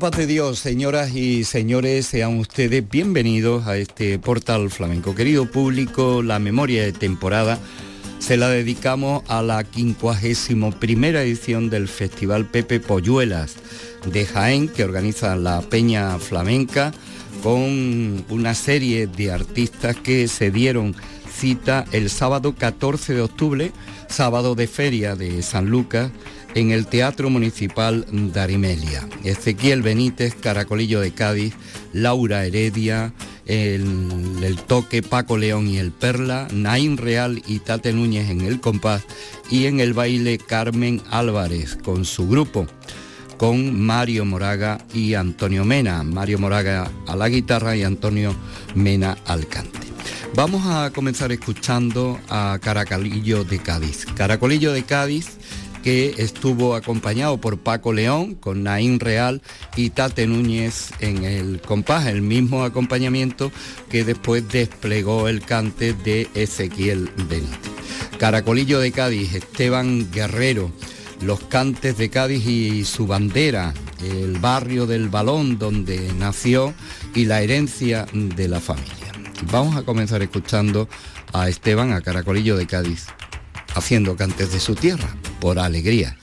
paz de Dios, señoras y señores, sean ustedes bienvenidos a este portal flamenco. Querido público, la memoria de temporada se la dedicamos a la 51 primera edición del Festival Pepe Polluelas de Jaén, que organiza la Peña Flamenca, con una serie de artistas que se dieron cita el sábado 14 de octubre, sábado de feria de San Lucas, en el Teatro Municipal de Arimelia. Ezequiel Benítez, Caracolillo de Cádiz, Laura Heredia, el, toque Paco León y el Perla, Naín Real y Tate Núñez en el compás y en el baile Carmen Álvarez con su grupo con Mario Moraga y Antonio Mena. Mario Moraga a la guitarra y Antonio Mena al cante. Vamos a comenzar escuchando a Caracolillo de Cádiz. Caracolillo de Cádiz que estuvo acompañado por Paco León con Naín Real y Tate Núñez en el compás, el mismo acompañamiento que después desplegó el cante de Ezequiel Benítez. Caracolillo de Cádiz, Esteban Guerrero, los cantes de Cádiz y su bandera, el barrio del balón donde nació y la herencia de la familia. Vamos a comenzar escuchando a Esteban, a Caracolillo de Cádiz, haciendo cantes de su tierra por alegría.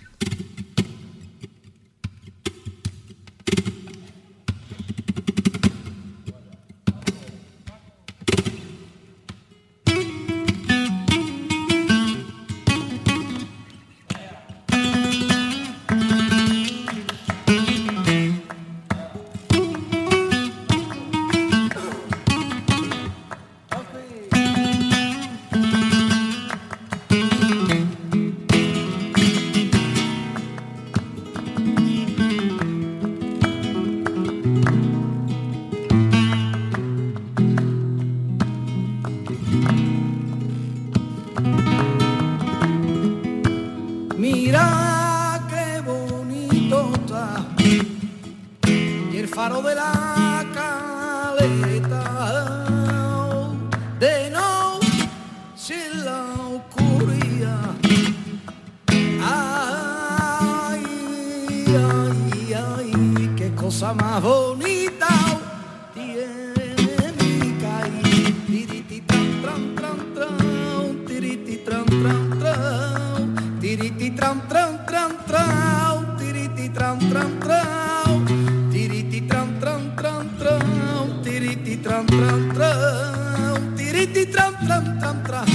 tran tran tran, tiriti tran tran tran tran,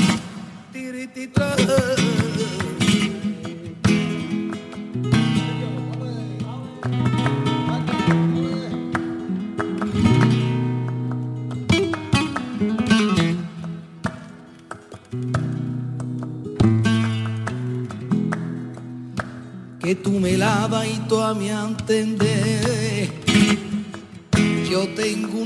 tiriti tran. Que tú me lavas y tú a mí entender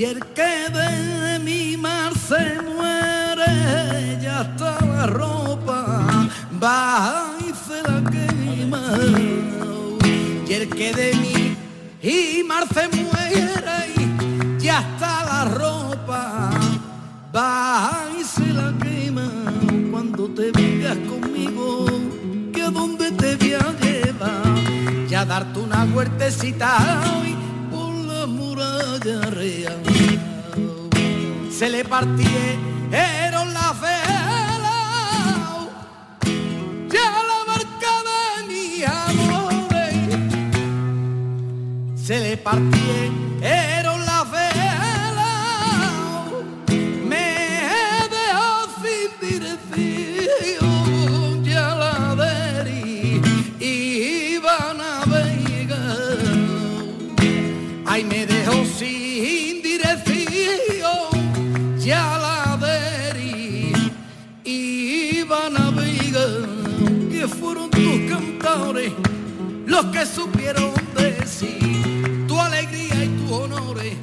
y el que de mi mar se muere, ya está la ropa, va y se la quema. Y el que de mi y mar se muere, ya está la ropa, va y se la quema cuando te vengas conmigo, que a donde te voy a llevar, ya darte una huertecita hoy Se le partieron la vela, ya la marca de mi amor, se le partieron los que supieron decir tu alegría y tu honores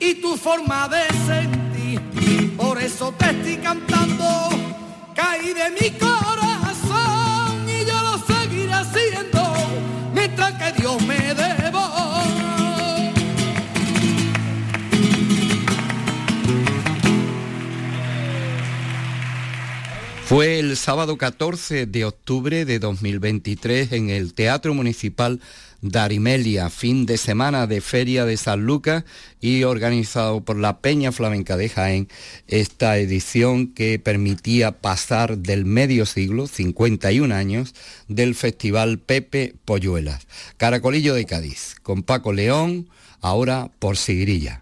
y tu forma de sentir. Por eso te estoy cantando, caí de mi corazón y yo lo seguiré haciendo mientras que Dios me debo. Fue el sábado 14 de octubre de 2023 en el Teatro Municipal Darimelia, fin de semana de Feria de San Lucas y organizado por la Peña Flamenca de Jaén, esta edición que permitía pasar del medio siglo, 51 años, del Festival Pepe Polluelas. Caracolillo de Cádiz, con Paco León, ahora por Sigrilla.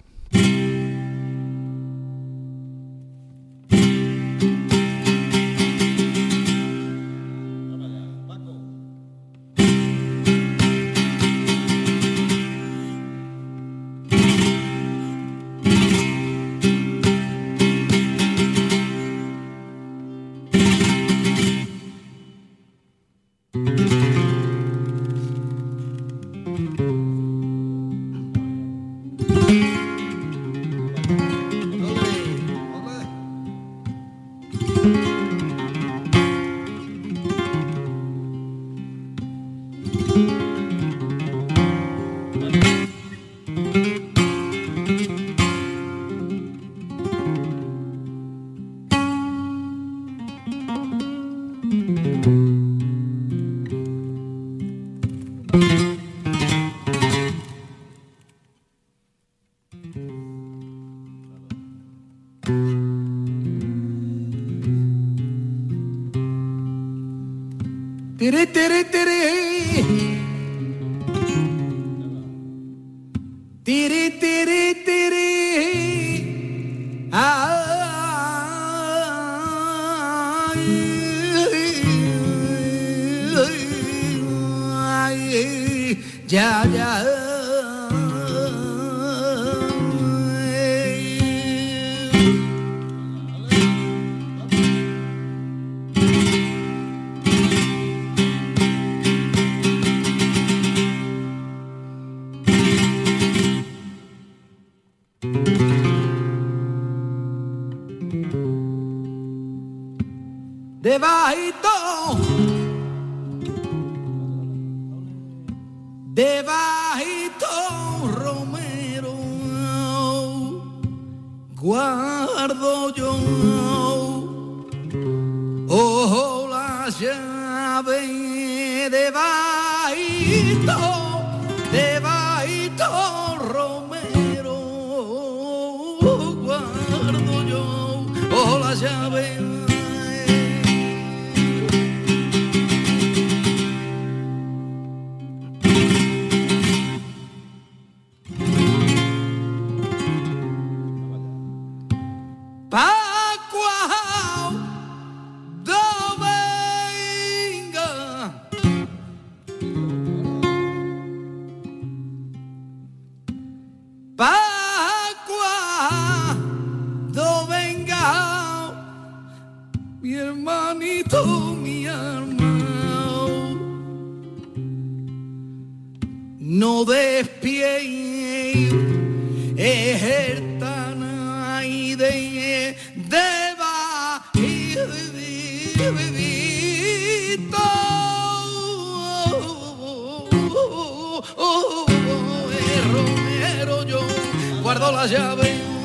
Ya, ya. Guardo la llave El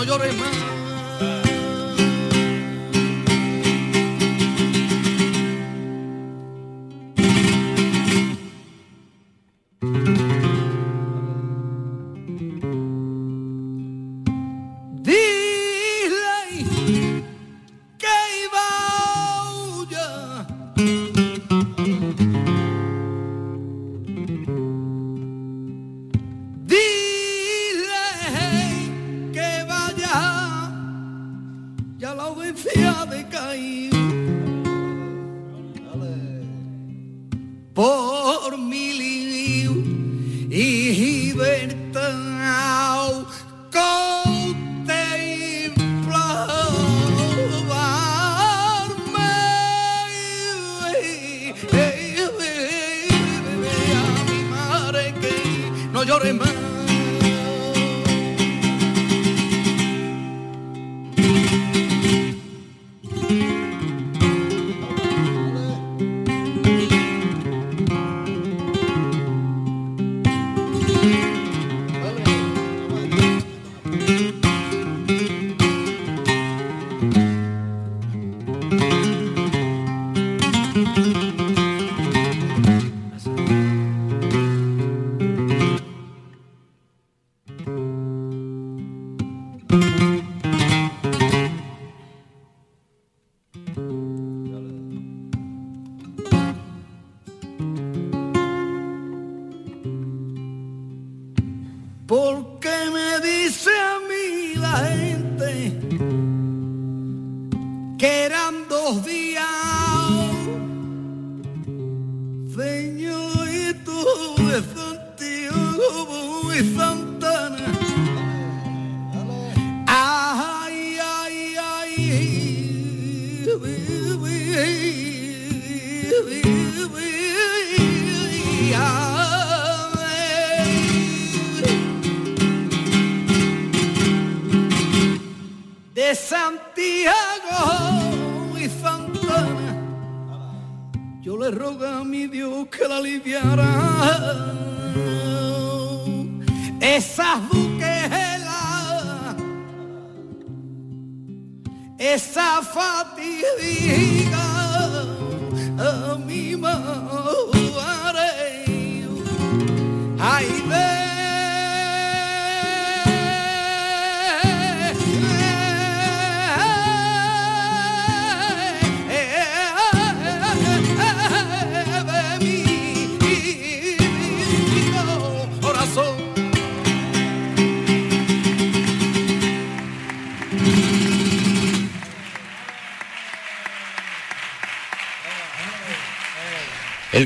no llores más.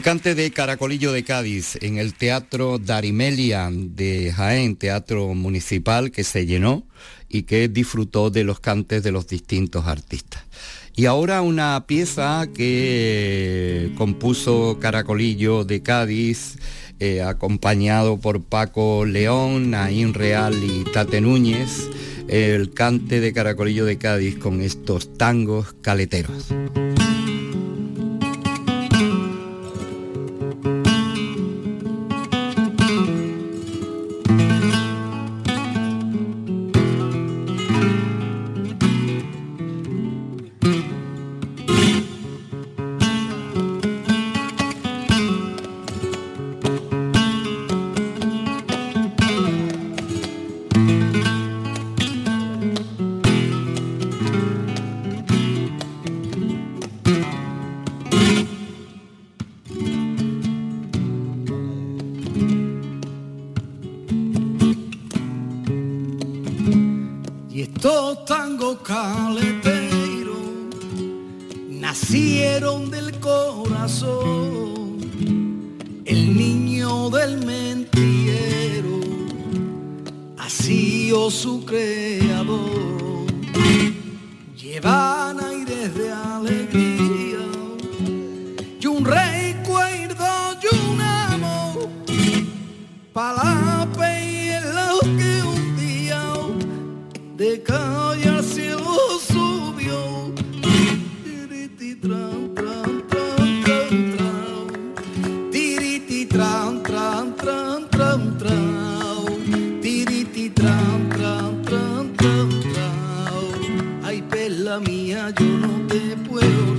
Cante de Caracolillo de Cádiz en el Teatro Darimelia de Jaén, teatro municipal que se llenó y que disfrutó de los cantes de los distintos artistas. Y ahora una pieza que compuso Caracolillo de Cádiz, eh, acompañado por Paco León, Naín Real y Tate Núñez, el cante de Caracolillo de Cádiz con estos tangos caleteros. yo no te puedo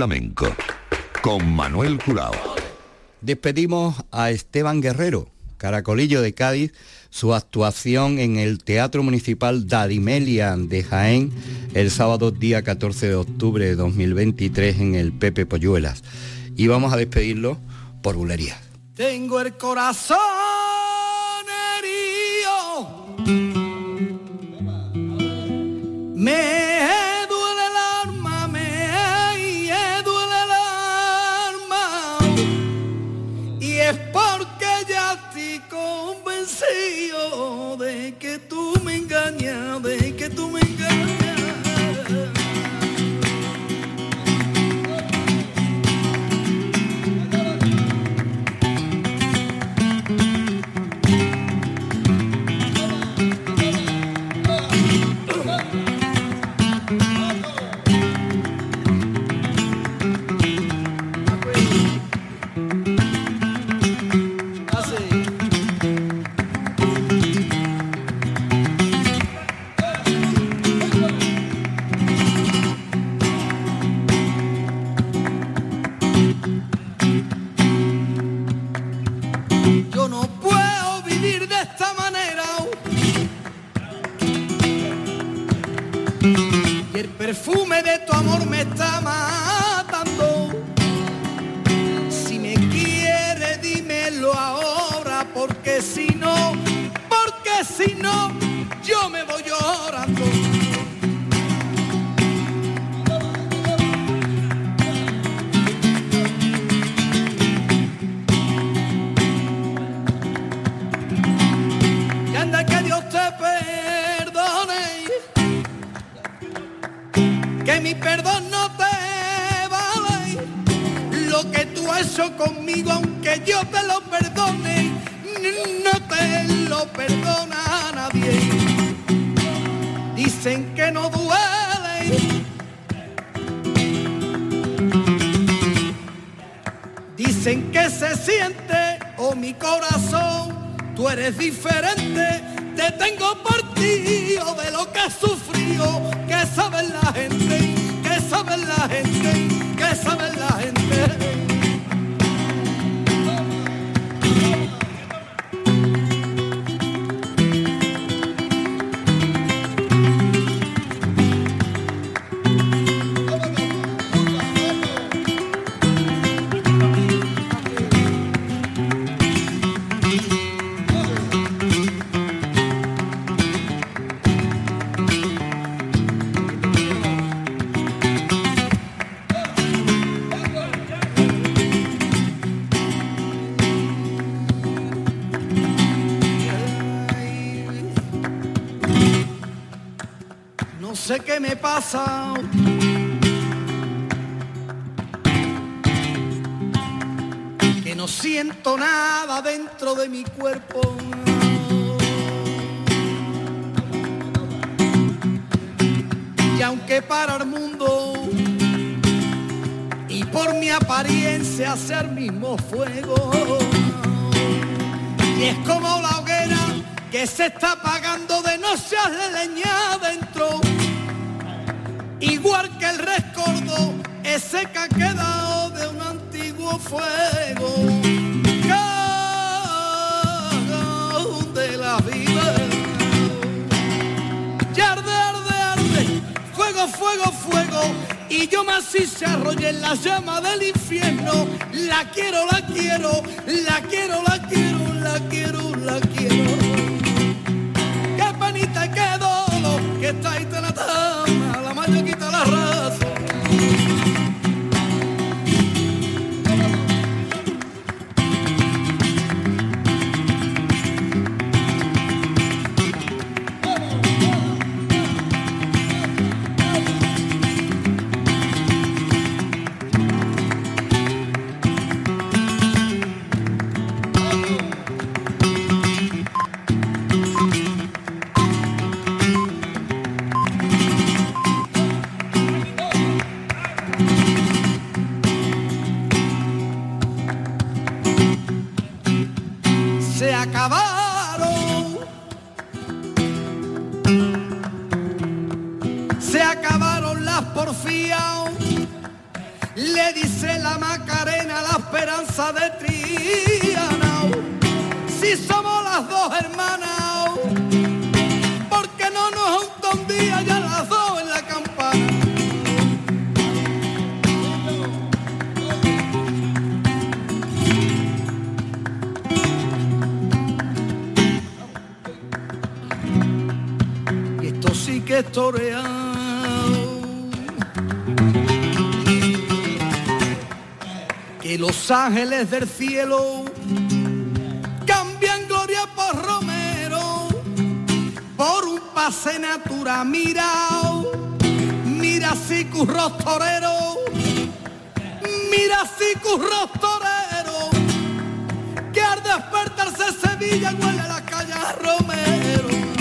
Flamenco con Manuel Curao. Despedimos a Esteban Guerrero, Caracolillo de Cádiz, su actuación en el Teatro Municipal Dadimelia de Jaén el sábado día 14 de octubre de 2023 en el Pepe Polluelas. Y vamos a despedirlo por bulería. Tengo el corazón eso conmigo, aunque yo te lo perdone, no te lo perdona a nadie. Dicen que no duele. Dicen que se siente, oh mi corazón, tú eres diferente, te tengo por ti, oh, de lo que has sufrido, que sabe la gente, que sabe la gente, que sabe la gente. Sé qué me pasa. Que no siento nada dentro de mi cuerpo. Y aunque para el mundo y por mi apariencia ser mismo fuego, y es como la hoguera que se está apagando de no ser leña adentro igual que el rescordo, ese que ha quedado de un antiguo fuego. de la vida. Y arde, arde, arde, fuego, fuego, fuego. Y yo más si se arrolle en la llama del infierno. La quiero, la quiero, la quiero, la quiero, la quiero, la quiero. Qué penita qué dolo que está pasada que los ángeles del cielo cambian gloria por Romero, por un pase natura, mira, mira si curros torero, mira si curros torero, que al despertarse Sevilla huele a la calle a Romero.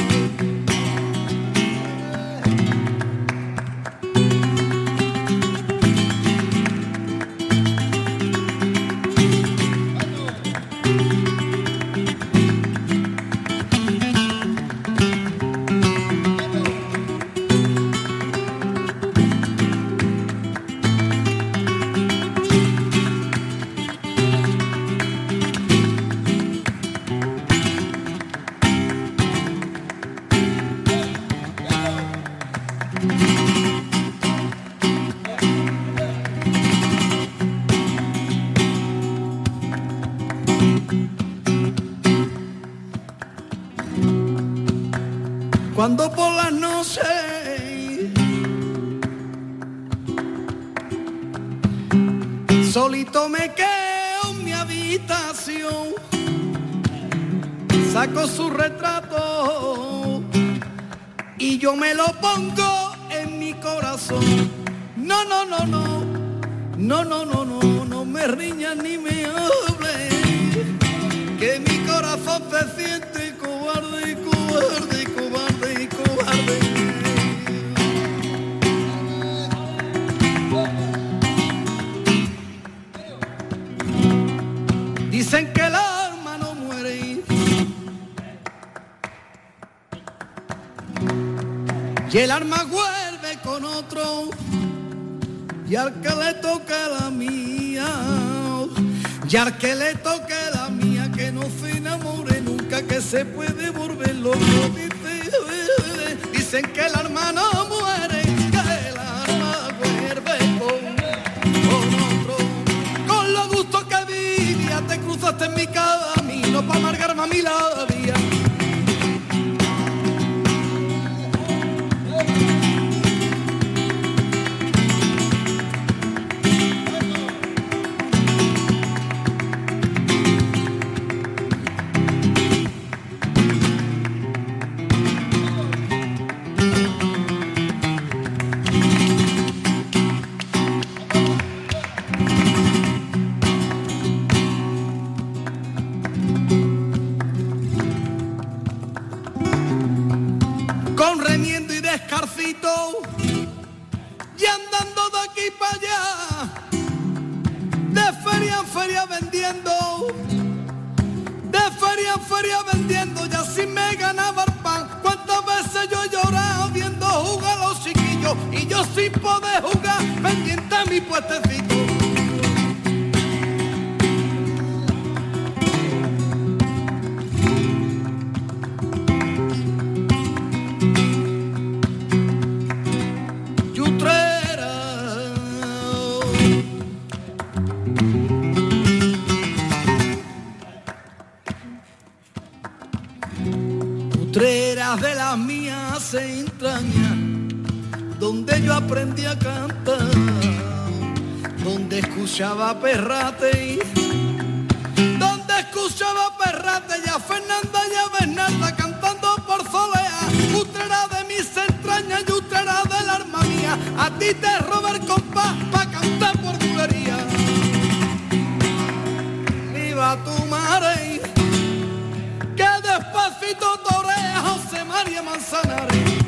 Cuando por las noches. Solito me quedo en mi habitación, saco su retrato y yo me lo pongo en mi corazón. No, no, no, no, no, no, no, no, no me riñas ni me hable, que mi corazón se El alma vuelve con otro. Y al que le toque la mía. Y al que le toque la mía, que no se enamore nunca, que se puede volver loco. Dice- Dicen que el alma no muere, que el alma vuelve con, con otro. Con lo gusto que vivía, te cruzaste en mi camino se entraña, donde yo aprendí a cantar, donde escuchaba perrate, donde escuchaba perrate y a Fernanda y a Bernarda cantando por solea, Utrera de mis entrañas y Utrera del alma mía, a ti te roba el compás calle Manzanares.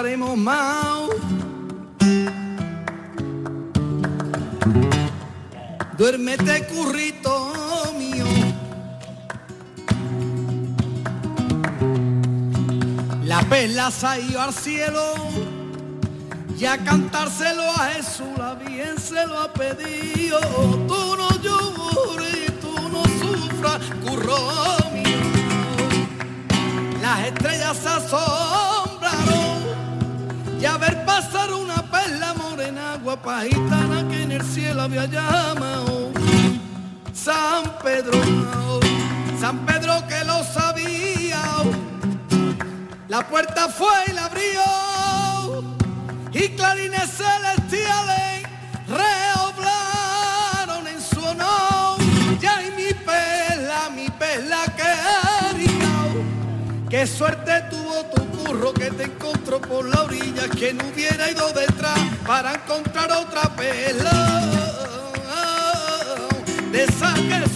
Marcharemos más. Duérmete currito mío. La perla ido al cielo y a cantárselo a Jesús la bien se lo ha pedido. Guapa gitana que en el cielo había llamado. San Pedro, San Pedro que lo sabía, la puerta fue y la abrió y clarines celestiales reoblaron en su honor, ya y mi perla, mi perla querida, qué suerte tuvo por la orilla, que no hubiera ido detrás para encontrar otra perla de esa que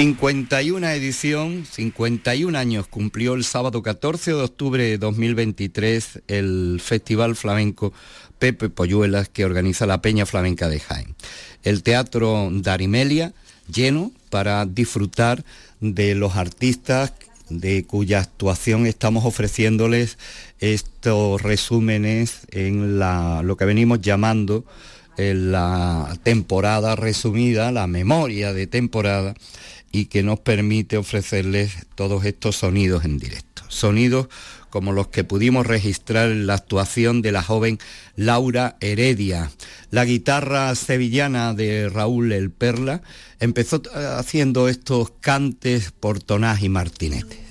51 edición, 51 años cumplió el sábado 14 de octubre de 2023 el Festival Flamenco Pepe Polluelas que organiza la Peña Flamenca de Jaén. El Teatro Darimelia lleno para disfrutar de los artistas de cuya actuación estamos ofreciéndoles estos resúmenes en lo que venimos llamando la temporada resumida, la memoria de temporada, y que nos permite ofrecerles todos estos sonidos en directo. Sonidos como los que pudimos registrar en la actuación de la joven Laura Heredia. La guitarra sevillana de Raúl El Perla empezó haciendo estos cantes por Tonás y Martinete.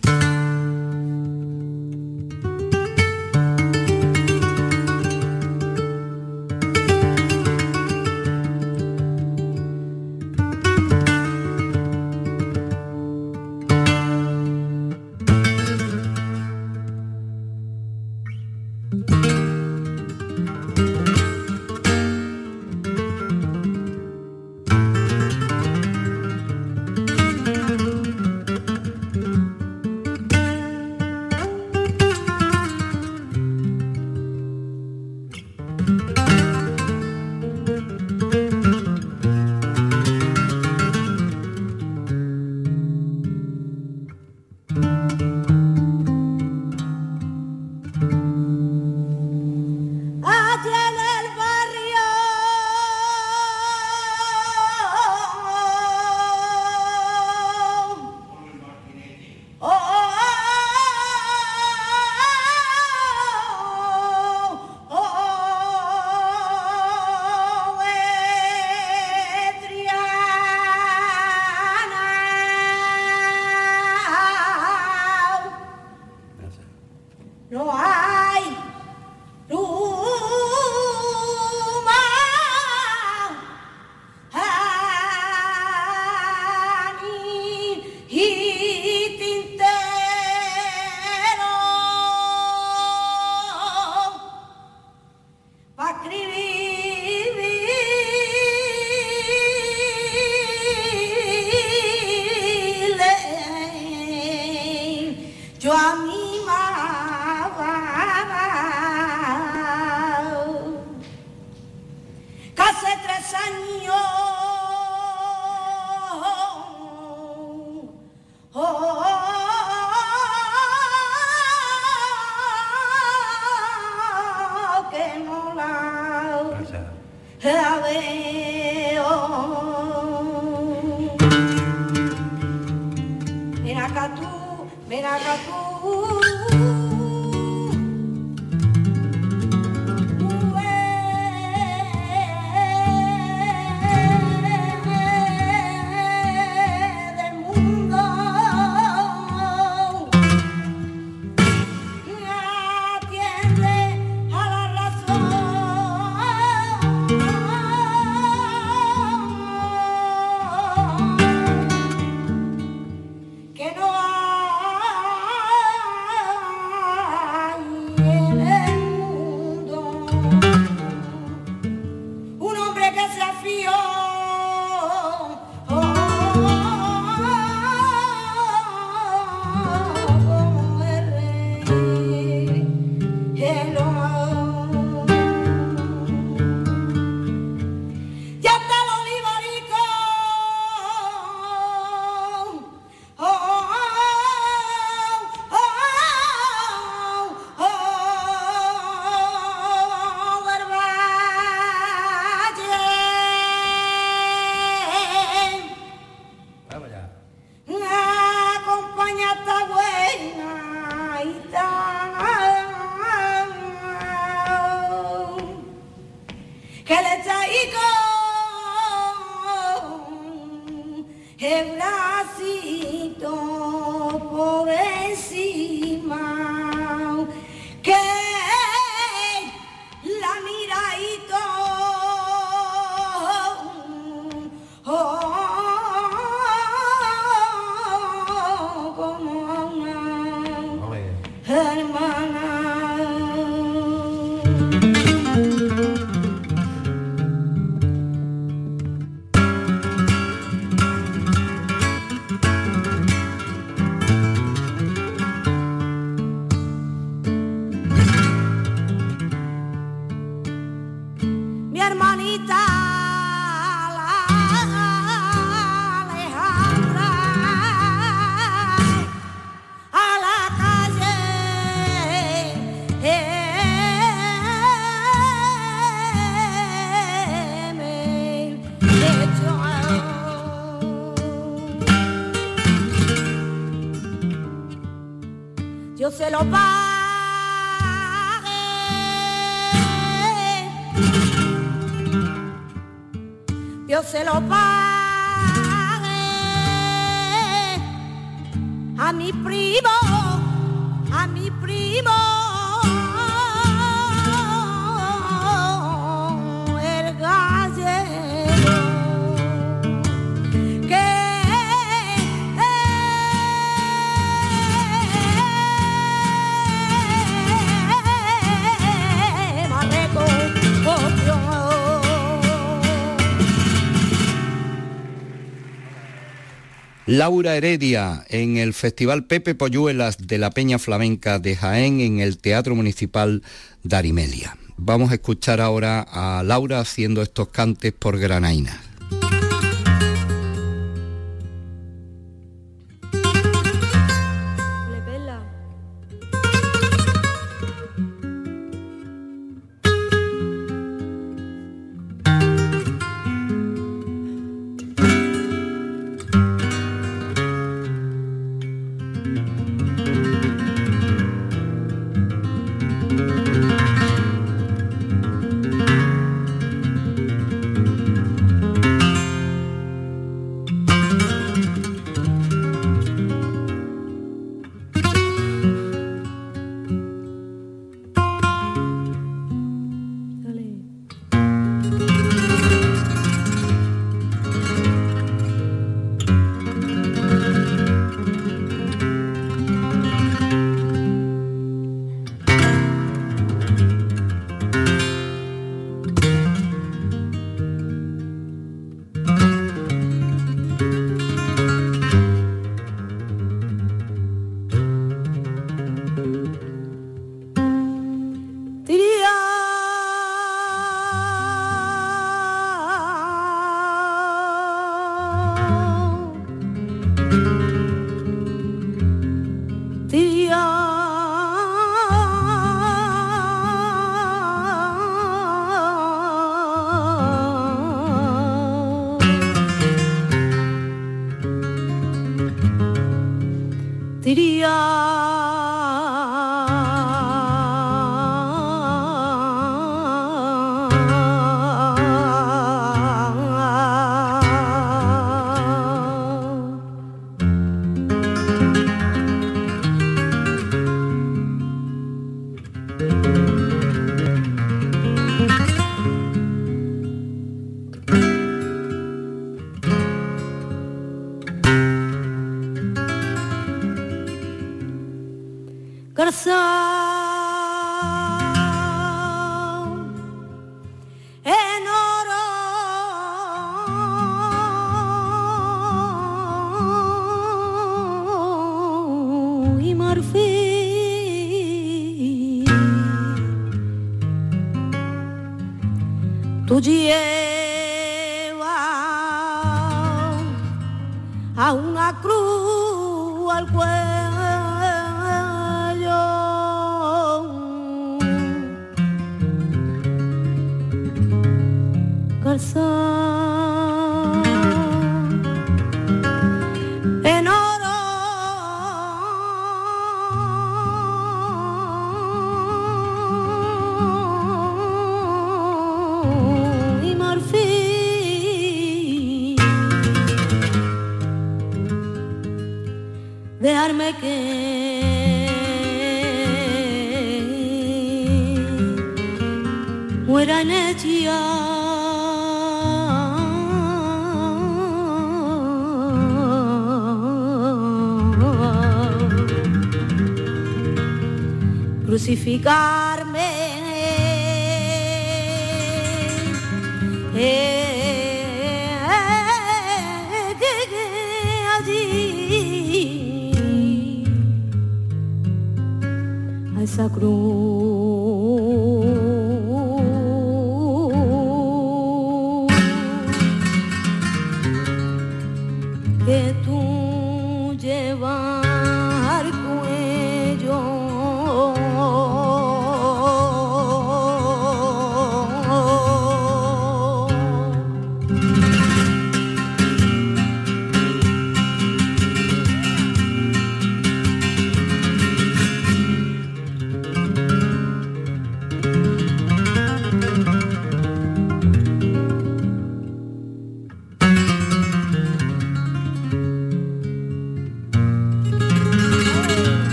Se lo pagué a mi primo, a mi primo. Laura Heredia en el Festival Pepe Polluelas de la Peña Flamenca de Jaén en el Teatro Municipal de Arimelia. Vamos a escuchar ahora a Laura haciendo estos cantes por Granaina.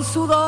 con sudor.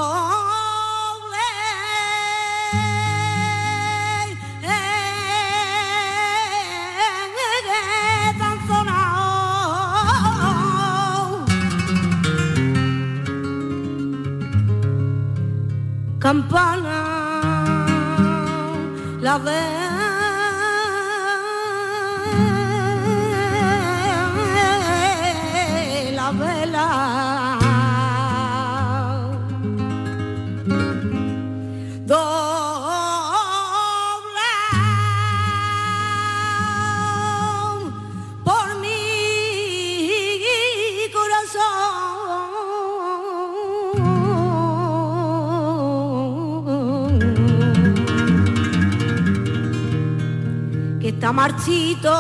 Marchito.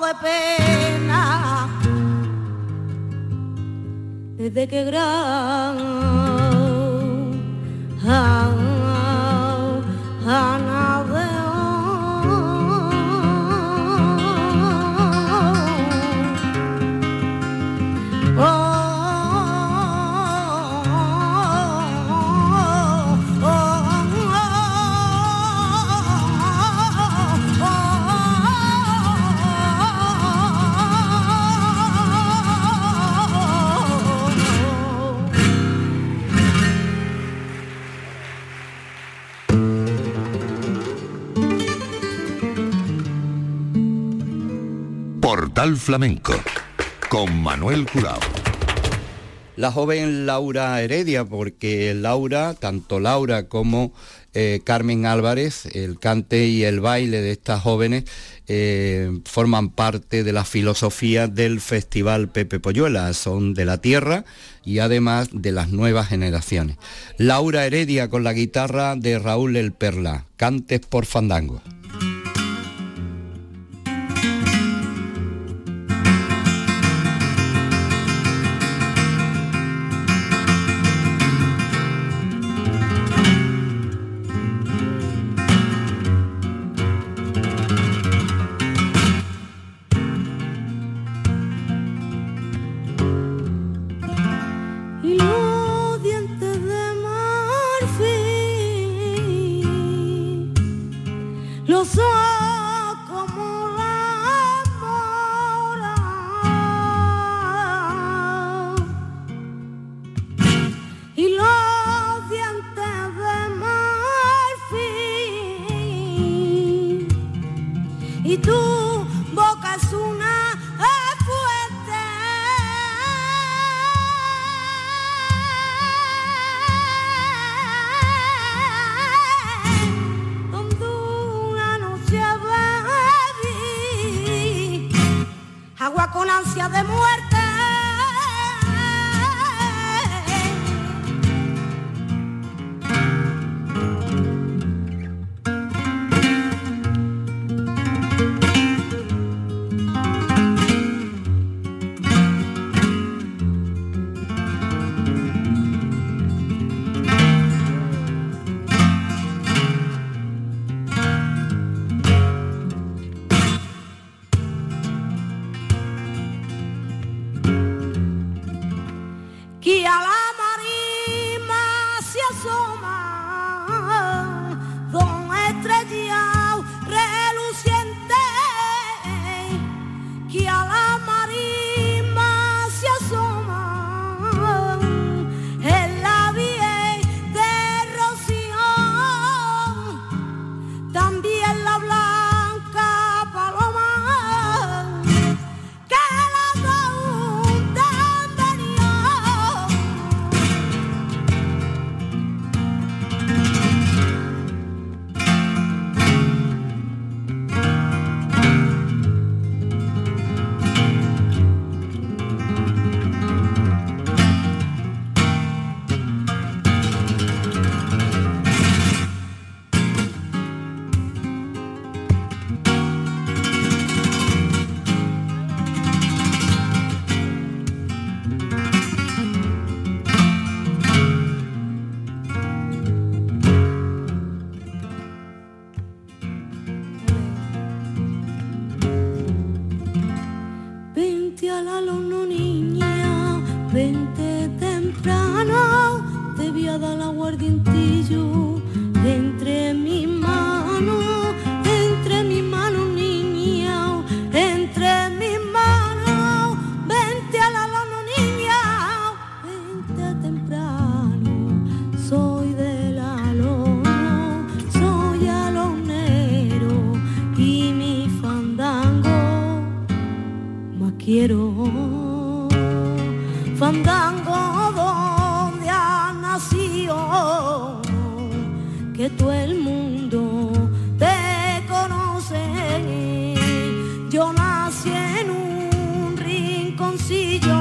de pena desde que gran Flamenco con Manuel Curao. La joven Laura Heredia, porque Laura, tanto Laura como eh, Carmen Álvarez, el cante y el baile de estas jóvenes eh, forman parte de la filosofía del Festival Pepe Polluela, son de la tierra y además de las nuevas generaciones. Laura Heredia con la guitarra de Raúl El Perla, Cantes por Fandango. nací en un rinconcillo.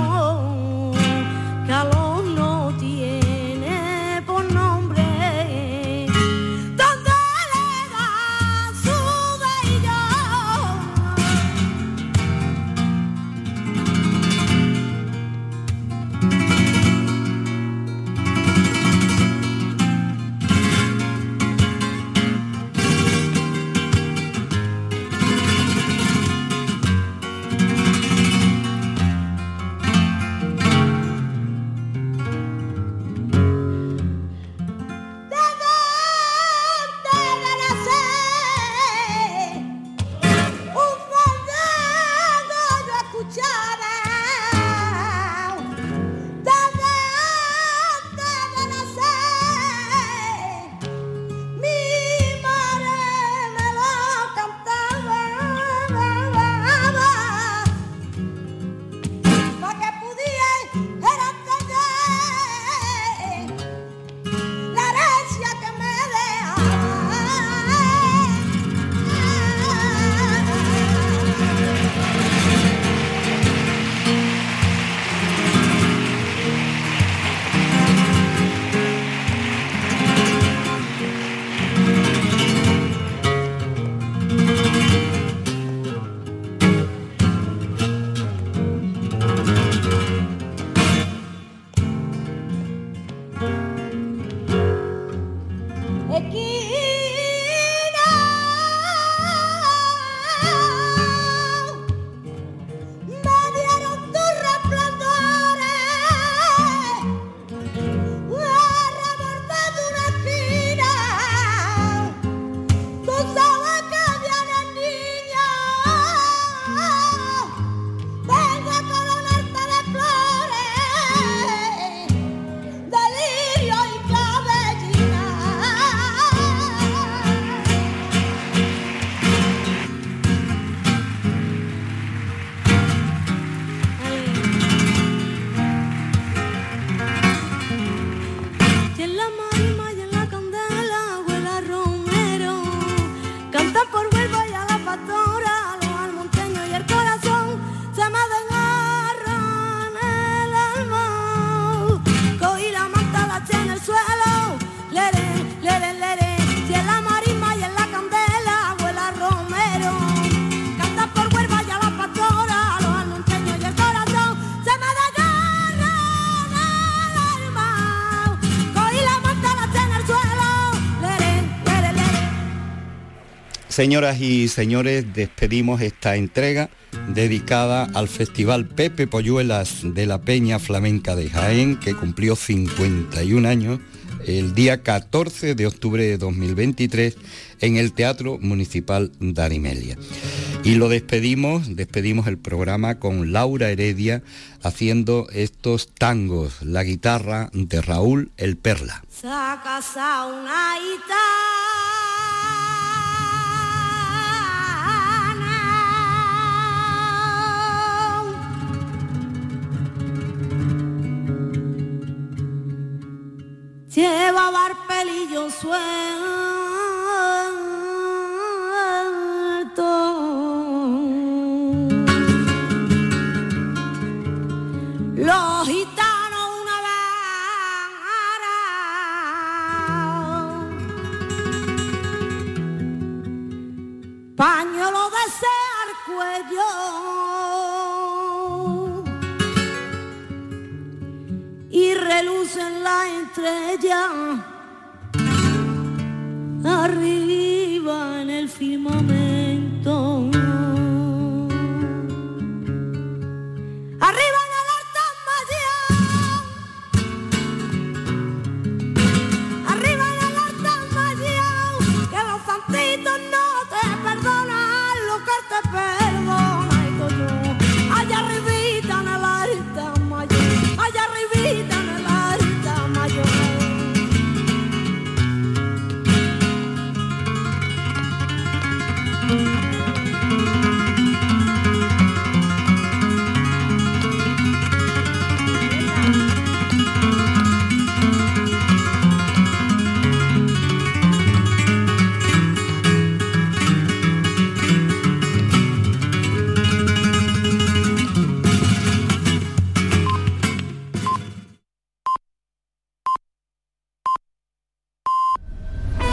Señoras y señores, despedimos esta entrega dedicada al Festival Pepe Polluelas de la Peña Flamenca de Jaén, que cumplió 51 años el día 14 de octubre de 2023 en el Teatro Municipal de Arimelia. Y lo despedimos, despedimos el programa con Laura Heredia haciendo estos tangos, la guitarra de Raúl El Perla. swear